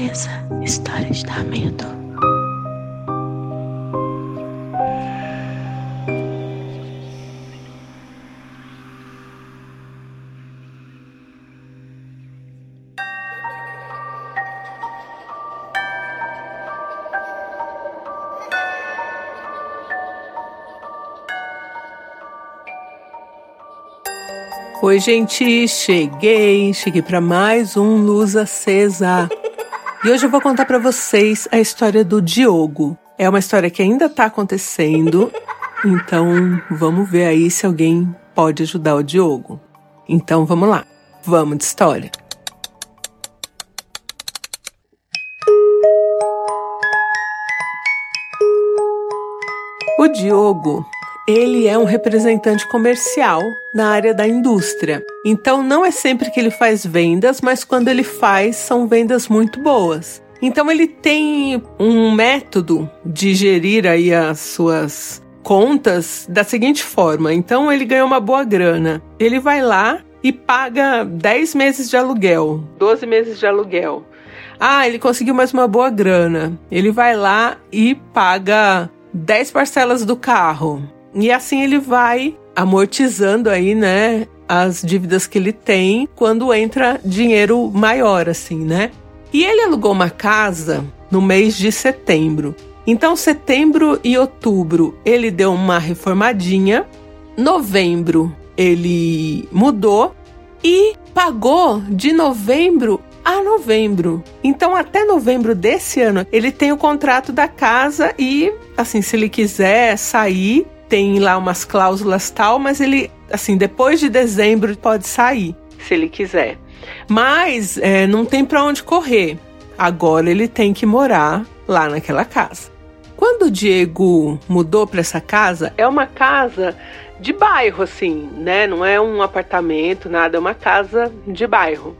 acesa. História de dar medo. Oi, gente, cheguei, cheguei para mais um Luz Acesa. E hoje eu vou contar para vocês a história do Diogo. É uma história que ainda tá acontecendo, então vamos ver aí se alguém pode ajudar o Diogo. Então vamos lá, vamos de história. O Diogo ele é um representante comercial na área da indústria. Então não é sempre que ele faz vendas, mas quando ele faz, são vendas muito boas. Então ele tem um método de gerir aí as suas contas da seguinte forma. Então ele ganha uma boa grana. Ele vai lá e paga 10 meses de aluguel, 12 meses de aluguel. Ah, ele conseguiu mais uma boa grana. Ele vai lá e paga 10 parcelas do carro. E assim ele vai amortizando aí, né, as dívidas que ele tem quando entra dinheiro maior, assim, né? E ele alugou uma casa no mês de setembro. Então, setembro e outubro ele deu uma reformadinha. Novembro ele mudou e pagou de novembro a novembro. Então, até novembro desse ano, ele tem o contrato da casa e, assim, se ele quiser sair, tem lá umas cláusulas tal, mas ele, assim, depois de dezembro pode sair, se ele quiser. Mas é, não tem para onde correr. Agora ele tem que morar lá naquela casa. Quando o Diego mudou para essa casa, é uma casa de bairro, assim, né? Não é um apartamento, nada, é uma casa de bairro.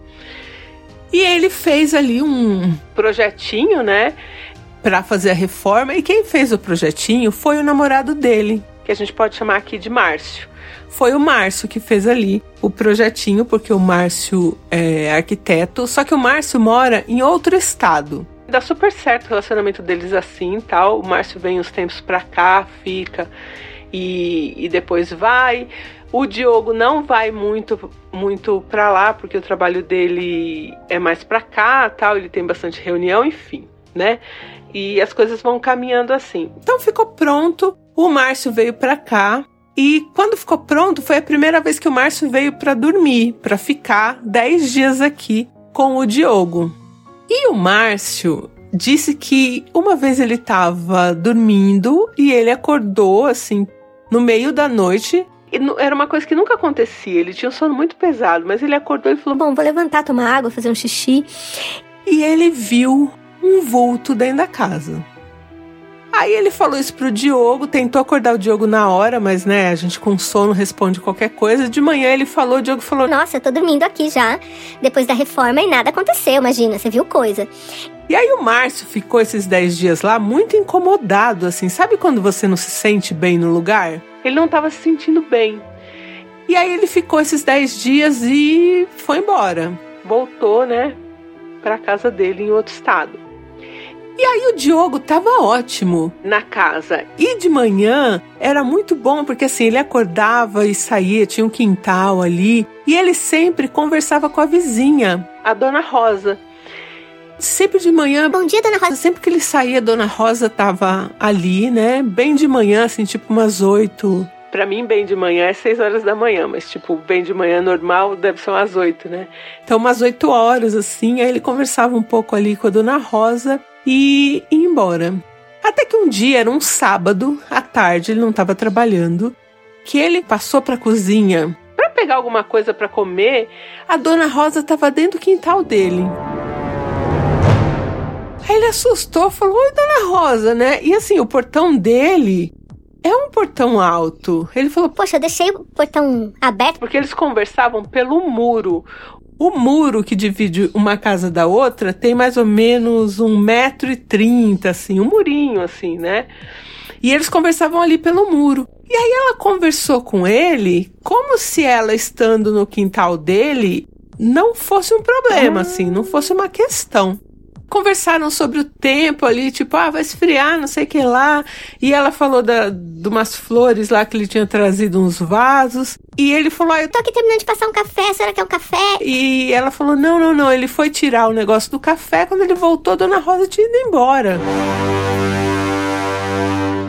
E ele fez ali um projetinho, né? Para fazer a reforma. E quem fez o projetinho foi o namorado dele, que a gente pode chamar aqui de Márcio. Foi o Márcio que fez ali o projetinho, porque o Márcio é arquiteto, só que o Márcio mora em outro estado. Dá super certo o relacionamento deles assim tal. O Márcio vem uns tempos pra cá, fica e, e depois vai. O Diogo não vai muito muito para lá porque o trabalho dele é mais para cá, tal, ele tem bastante reunião, enfim, né? E as coisas vão caminhando assim. Então ficou pronto o Márcio veio para cá e quando ficou pronto, foi a primeira vez que o Márcio veio para dormir, para ficar 10 dias aqui com o Diogo. E o Márcio disse que uma vez ele estava dormindo e ele acordou assim no meio da noite. E era uma coisa que nunca acontecia. Ele tinha um sono muito pesado, mas ele acordou e falou: Bom, vou levantar, tomar água, fazer um xixi. E ele viu um vulto dentro da casa. Aí ele falou isso pro Diogo, tentou acordar o Diogo na hora, mas né, a gente com sono responde qualquer coisa. De manhã ele falou, o Diogo falou: Nossa, eu tô dormindo aqui já, depois da reforma e nada aconteceu, imagina, você viu coisa. E aí o Márcio ficou esses 10 dias lá muito incomodado, assim, sabe quando você não se sente bem no lugar? Ele não tava se sentindo bem. E aí ele ficou esses 10 dias e foi embora. Voltou, né, pra casa dele em outro estado. E aí o Diogo tava ótimo na casa. E de manhã era muito bom, porque assim, ele acordava e saía, tinha um quintal ali, e ele sempre conversava com a vizinha, a dona Rosa. Sempre de manhã. Bom dia, dona Rosa. Sempre que ele saía, a dona Rosa tava ali, né? Bem de manhã, assim, tipo umas oito. Pra mim, bem de manhã é seis horas da manhã, mas, tipo, bem de manhã normal deve ser umas oito, né? Então, umas oito horas, assim. Aí ele conversava um pouco ali com a dona Rosa e ir embora. Até que um dia, era um sábado, à tarde, ele não estava trabalhando, que ele passou para a cozinha para pegar alguma coisa para comer. A dona Rosa estava dentro do quintal dele. Aí ele assustou, falou: Oi, dona Rosa, né? E assim, o portão dele é um portão alto. Ele falou: Poxa, eu deixei o portão aberto. Porque eles conversavam pelo muro. O muro que divide uma casa da outra tem mais ou menos um metro e trinta, assim, um murinho, assim, né? E eles conversavam ali pelo muro. E aí ela conversou com ele como se ela estando no quintal dele não fosse um problema, assim, não fosse uma questão. Conversaram sobre o tempo ali, tipo, ah, vai esfriar, não sei o que lá. E ela falou da, de umas flores lá que ele tinha trazido uns vasos. E ele falou, ah, eu Tô aqui terminando de passar um café, a senhora quer um café? E ela falou: não, não, não. Ele foi tirar o negócio do café. Quando ele voltou, Dona Rosa tinha ido embora.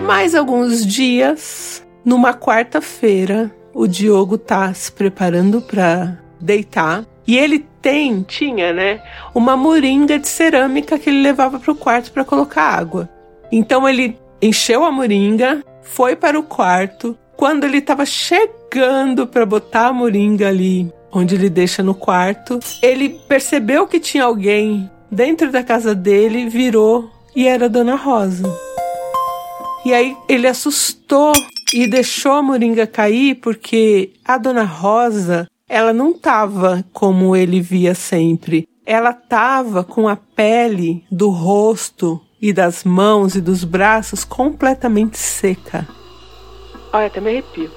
Mais alguns dias, numa quarta-feira, o Diogo tá se preparando para deitar. E ele tem, tinha, né, uma moringa de cerâmica que ele levava para o quarto para colocar água. Então ele encheu a moringa, foi para o quarto. Quando ele estava chegando para botar a moringa ali, onde ele deixa no quarto, ele percebeu que tinha alguém dentro da casa dele, virou e era a Dona Rosa. E aí ele assustou e deixou a moringa cair porque a Dona Rosa ela não tava como ele via sempre. Ela tava com a pele do rosto e das mãos e dos braços completamente seca. Olha, até me arrepio.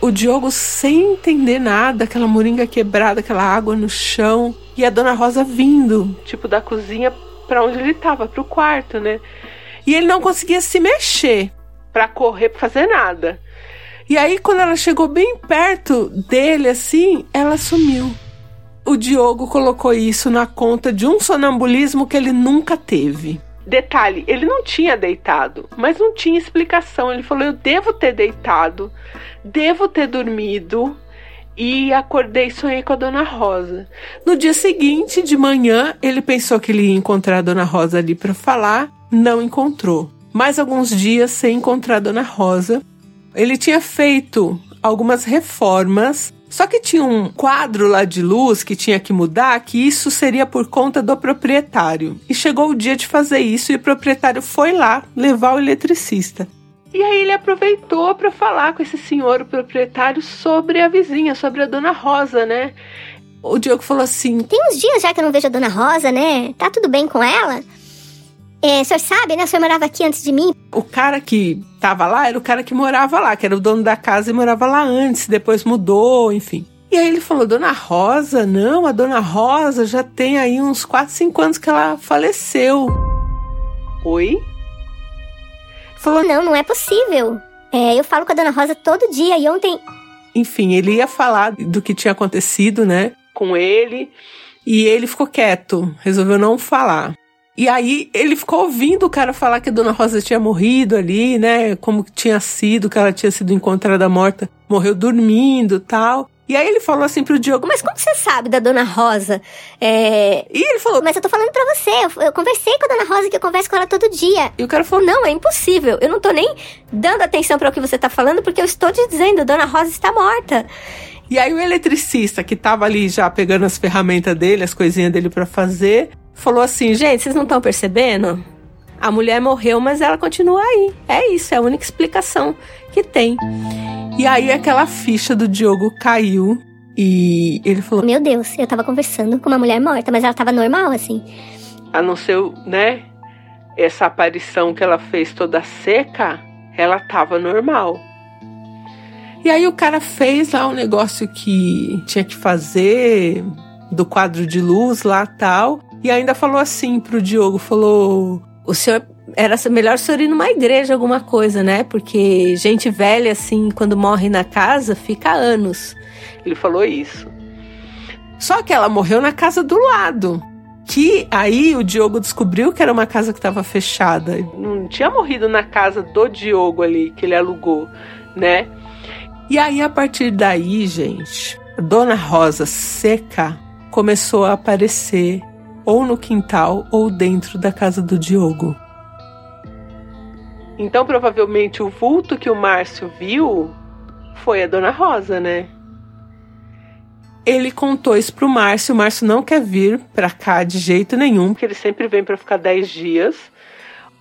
O Diogo, sem entender nada, aquela moringa quebrada, aquela água no chão, e a Dona Rosa vindo, tipo, da cozinha para onde ele tava, pro quarto, né? E ele não conseguia se mexer para correr, pra fazer nada. E aí, quando ela chegou bem perto dele, assim, ela sumiu. O Diogo colocou isso na conta de um sonambulismo que ele nunca teve. Detalhe, ele não tinha deitado, mas não tinha explicação. Ele falou: Eu devo ter deitado, devo ter dormido. E acordei e sonhei com a Dona Rosa. No dia seguinte, de manhã, ele pensou que ele ia encontrar a Dona Rosa ali para falar, não encontrou. Mais alguns dias sem encontrar a Dona Rosa, ele tinha feito algumas reformas, só que tinha um quadro lá de luz que tinha que mudar, que isso seria por conta do proprietário. E chegou o dia de fazer isso e o proprietário foi lá levar o eletricista. E aí ele aproveitou para falar com esse senhor, o proprietário, sobre a vizinha, sobre a dona Rosa, né? O Diogo falou assim: Tem uns dias já que eu não vejo a dona Rosa, né? Tá tudo bem com ela? É, o senhor sabe, né? O senhor morava aqui antes de mim. O cara que tava lá era o cara que morava lá, que era o dono da casa e morava lá antes, depois mudou, enfim. E aí ele falou: Dona Rosa, não, a Dona Rosa já tem aí uns 4, 5 anos que ela faleceu. Oi? Falou: Não, não é possível. É, eu falo com a Dona Rosa todo dia e ontem. Enfim, ele ia falar do que tinha acontecido, né, com ele, e ele ficou quieto, resolveu não falar. E aí ele ficou ouvindo o cara falar que a Dona Rosa tinha morrido ali, né? Como tinha sido, que ela tinha sido encontrada morta, morreu dormindo tal. E aí ele falou assim pro Diogo, Mas como você sabe da Dona Rosa? É... E ele falou, Mas eu tô falando pra você, eu, eu conversei com a Dona Rosa, que eu converso com ela todo dia. e o cara falou, Não, é impossível. Eu não tô nem dando atenção para o que você tá falando, porque eu estou te dizendo, a Dona Rosa está morta. E aí o eletricista que tava ali já pegando as ferramentas dele, as coisinhas dele pra fazer, falou assim, gente, vocês não estão percebendo? A mulher morreu, mas ela continua aí. É isso, é a única explicação que tem. E aí aquela ficha do Diogo caiu e ele falou, Meu Deus, eu tava conversando com uma mulher morta, mas ela tava normal, assim. a não ser, né, essa aparição que ela fez toda seca, ela tava normal. E aí o cara fez lá um negócio que tinha que fazer do quadro de luz lá tal, e ainda falou assim pro Diogo, falou: "O senhor era melhor o senhor ir numa igreja alguma coisa, né? Porque gente velha assim, quando morre na casa, fica anos". Ele falou isso. Só que ela morreu na casa do lado. Que aí o Diogo descobriu que era uma casa que estava fechada. Não tinha morrido na casa do Diogo ali, que ele alugou, né? E aí, a partir daí, gente, a Dona Rosa seca começou a aparecer ou no quintal ou dentro da casa do Diogo. Então, provavelmente, o vulto que o Márcio viu foi a Dona Rosa, né? Ele contou isso pro Márcio. O Márcio não quer vir pra cá de jeito nenhum, porque ele sempre vem pra ficar 10 dias.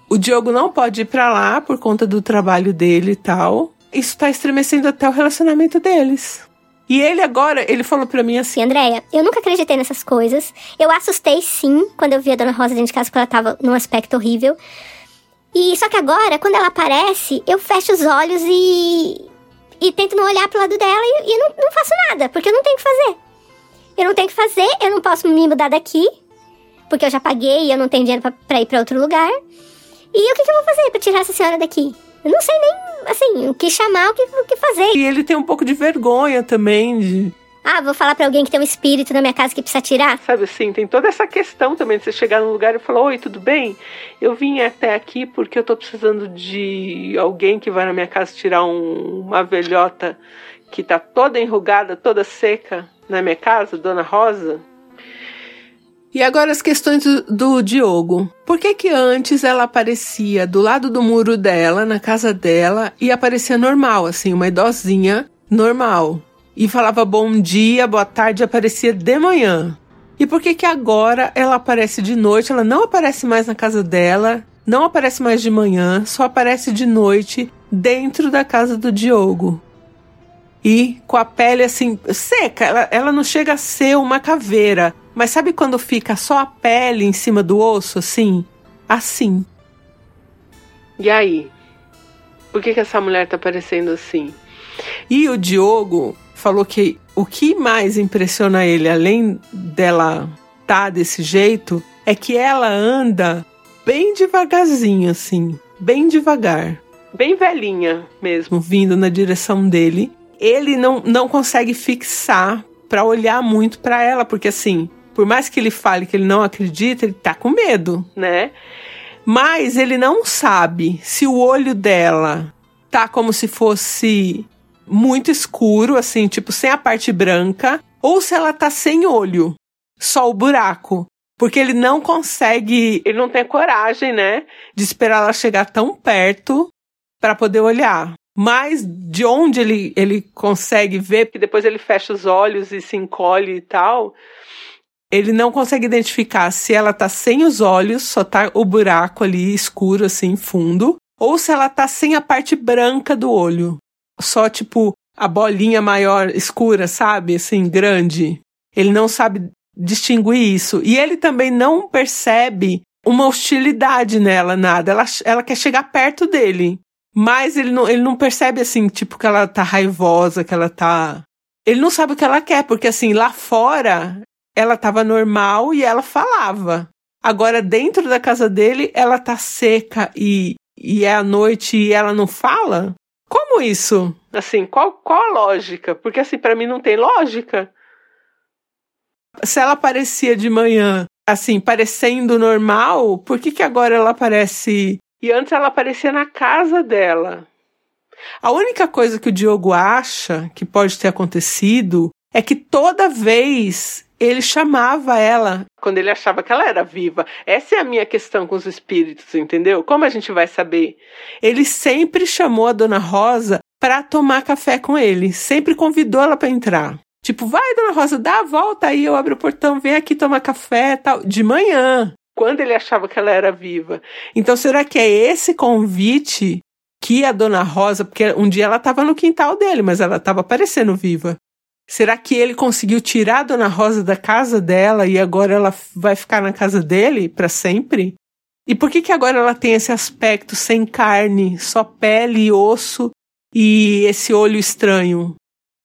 O Diogo não pode ir pra lá por conta do trabalho dele e tal. Isso tá estremecendo até o relacionamento deles. E ele agora, ele falou pra mim assim: Andréia, eu nunca acreditei nessas coisas. Eu assustei sim quando eu vi a Dona Rosa dentro de casa, porque ela tava num aspecto horrível. E só que agora, quando ela aparece, eu fecho os olhos e. e tento não olhar pro lado dela e, e não, não faço nada, porque eu não tenho o que fazer. Eu não tenho o que fazer, eu não posso me mudar daqui, porque eu já paguei e eu não tenho dinheiro pra ir pra outro lugar. E o que, que eu vou fazer pra tirar essa senhora daqui? Eu não sei nem, assim, o que chamar, o que, o que fazer. E ele tem um pouco de vergonha também de. Ah, vou falar pra alguém que tem um espírito na minha casa que precisa tirar? Sabe assim, tem toda essa questão também de você chegar num lugar e falar: Oi, tudo bem? Eu vim até aqui porque eu tô precisando de alguém que vai na minha casa tirar um, uma velhota que tá toda enrugada, toda seca na minha casa, Dona Rosa. E agora as questões do, do, Diogo. Por que que antes ela aparecia do lado do muro dela, na casa dela, e aparecia normal, assim, uma idosinha normal? E falava bom dia, boa tarde, aparecia de manhã. E por que que agora ela aparece de noite? Ela não aparece mais na casa dela, não aparece mais de manhã, só aparece de noite dentro da casa do Diogo e com a pele assim seca. Ela, ela não chega a ser uma caveira, mas sabe quando fica só a pele em cima do osso assim? Assim. E aí? Por que, que essa mulher tá parecendo assim? E o Diogo falou que o que mais impressiona ele, além dela tá desse jeito, é que ela anda bem devagarzinho, assim, bem devagar. Bem velhinha mesmo, vindo na direção dele ele não, não consegue fixar para olhar muito para ela, porque assim, por mais que ele fale que ele não acredita, ele tá com medo, né? Mas ele não sabe se o olho dela tá como se fosse muito escuro, assim, tipo sem a parte branca, ou se ela tá sem olho, só o buraco. Porque ele não consegue, ele não tem coragem, né, de esperar ela chegar tão perto para poder olhar. Mas de onde ele, ele consegue ver, porque depois ele fecha os olhos e se encolhe e tal, ele não consegue identificar se ela tá sem os olhos, só tá o buraco ali escuro, assim, fundo, ou se ela tá sem a parte branca do olho. Só, tipo, a bolinha maior escura, sabe? Assim, grande. Ele não sabe distinguir isso. E ele também não percebe uma hostilidade nela, nada. Ela, ela quer chegar perto dele. Mas ele não, ele não percebe assim, tipo, que ela tá raivosa, que ela tá. Ele não sabe o que ela quer, porque assim, lá fora ela tava normal e ela falava. Agora, dentro da casa dele, ela tá seca e, e é a noite e ela não fala? Como isso? Assim, qual, qual a lógica? Porque assim, para mim não tem lógica. Se ela aparecia de manhã, assim, parecendo normal, por que, que agora ela aparece e antes ela aparecia na casa dela. A única coisa que o Diogo acha que pode ter acontecido é que toda vez ele chamava ela quando ele achava que ela era viva. Essa é a minha questão com os espíritos, entendeu? Como a gente vai saber? Ele sempre chamou a dona Rosa para tomar café com ele, sempre convidou ela para entrar. Tipo, vai, dona Rosa, dá a volta aí, eu abro o portão, vem aqui tomar café, tal, de manhã quando ele achava que ela era viva. Então, será que é esse convite que a dona Rosa, porque um dia ela estava no quintal dele, mas ela estava parecendo viva. Será que ele conseguiu tirar a dona Rosa da casa dela e agora ela vai ficar na casa dele para sempre? E por que que agora ela tem esse aspecto sem carne, só pele e osso e esse olho estranho?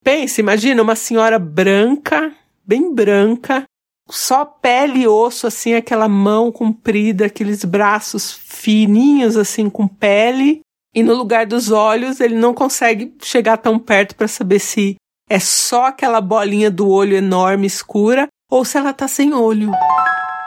Pense, imagina uma senhora branca, bem branca, só pele e osso, assim, aquela mão comprida, aqueles braços fininhos, assim, com pele. E no lugar dos olhos, ele não consegue chegar tão perto para saber se é só aquela bolinha do olho enorme, escura, ou se ela tá sem olho.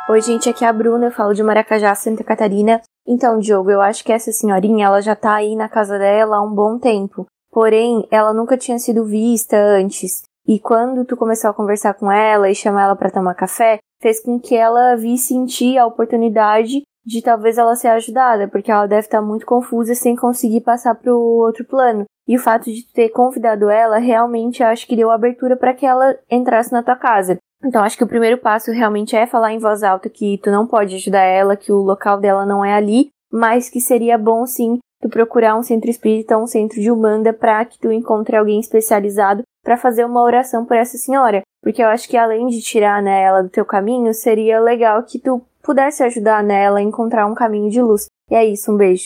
Oi, gente, aqui é a Bruna, eu falo de Maracajá, Santa Catarina. Então, Diogo, eu acho que essa senhorinha, ela já tá aí na casa dela há um bom tempo. Porém, ela nunca tinha sido vista antes. E quando tu começou a conversar com ela e chamar ela para tomar café, fez com que ela visse em ti a oportunidade de talvez ela ser ajudada, porque ela deve estar muito confusa sem conseguir passar para o outro plano. E o fato de ter convidado ela realmente acho que deu abertura para que ela entrasse na tua casa. Então acho que o primeiro passo realmente é falar em voz alta que tu não pode ajudar ela, que o local dela não é ali, mas que seria bom sim tu procurar um centro espírita, um centro de Umbanda para que tu encontre alguém especializado para fazer uma oração por essa senhora. Porque eu acho que além de tirar né, ela do teu caminho, seria legal que tu pudesse ajudar nela a encontrar um caminho de luz. E é isso, um beijo.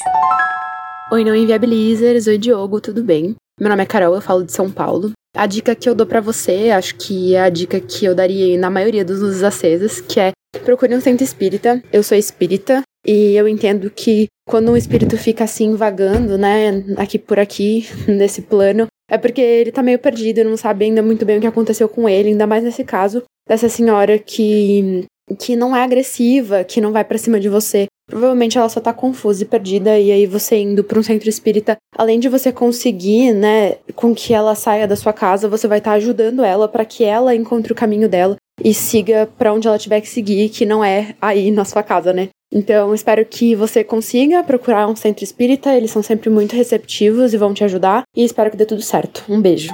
Oi, não inviabilizers, oi Diogo, tudo bem? Meu nome é Carol, eu falo de São Paulo. A dica que eu dou para você, acho que é a dica que eu daria na maioria dos luzes acesas, que é procure um centro espírita. Eu sou espírita e eu entendo que quando um espírito fica assim vagando, né, aqui por aqui, nesse plano, é porque ele tá meio perdido, não sabe ainda muito bem o que aconteceu com ele, ainda mais nesse caso dessa senhora que que não é agressiva, que não vai para cima de você. Provavelmente ela só tá confusa e perdida e aí você indo para um centro espírita, além de você conseguir, né, com que ela saia da sua casa, você vai estar tá ajudando ela para que ela encontre o caminho dela e siga para onde ela tiver que seguir, que não é aí na sua casa, né? Então, espero que você consiga procurar um centro espírita, eles são sempre muito receptivos e vão te ajudar, e espero que dê tudo certo. Um beijo.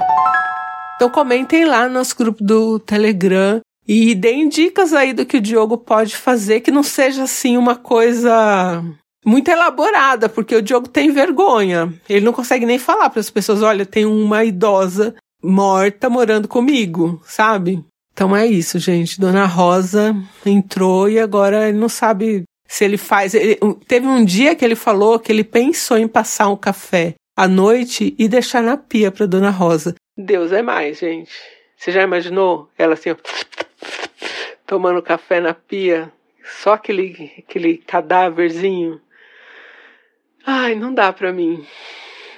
Então, comentem lá no nosso grupo do Telegram e deem dicas aí do que o Diogo pode fazer, que não seja assim uma coisa muito elaborada, porque o Diogo tem vergonha. Ele não consegue nem falar para as pessoas: olha, tem uma idosa morta morando comigo, sabe? Então é isso, gente. Dona Rosa entrou e agora ele não sabe se ele faz. Ele, teve um dia que ele falou que ele pensou em passar um café à noite e deixar na pia para Dona Rosa. Deus é mais, gente. Você já imaginou ela assim, ó, tomando café na pia, só aquele aquele cadáverzinho? Ai, não dá para mim.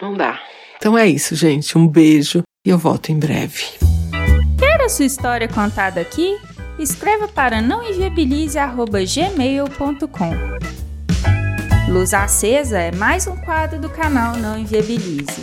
Não dá. Então é isso, gente. Um beijo e eu volto em breve. Quer a sua história contada aqui? escreva para nãoinviabilize.gmail.com. Luz Acesa é mais um quadro do canal Não Inviabilize.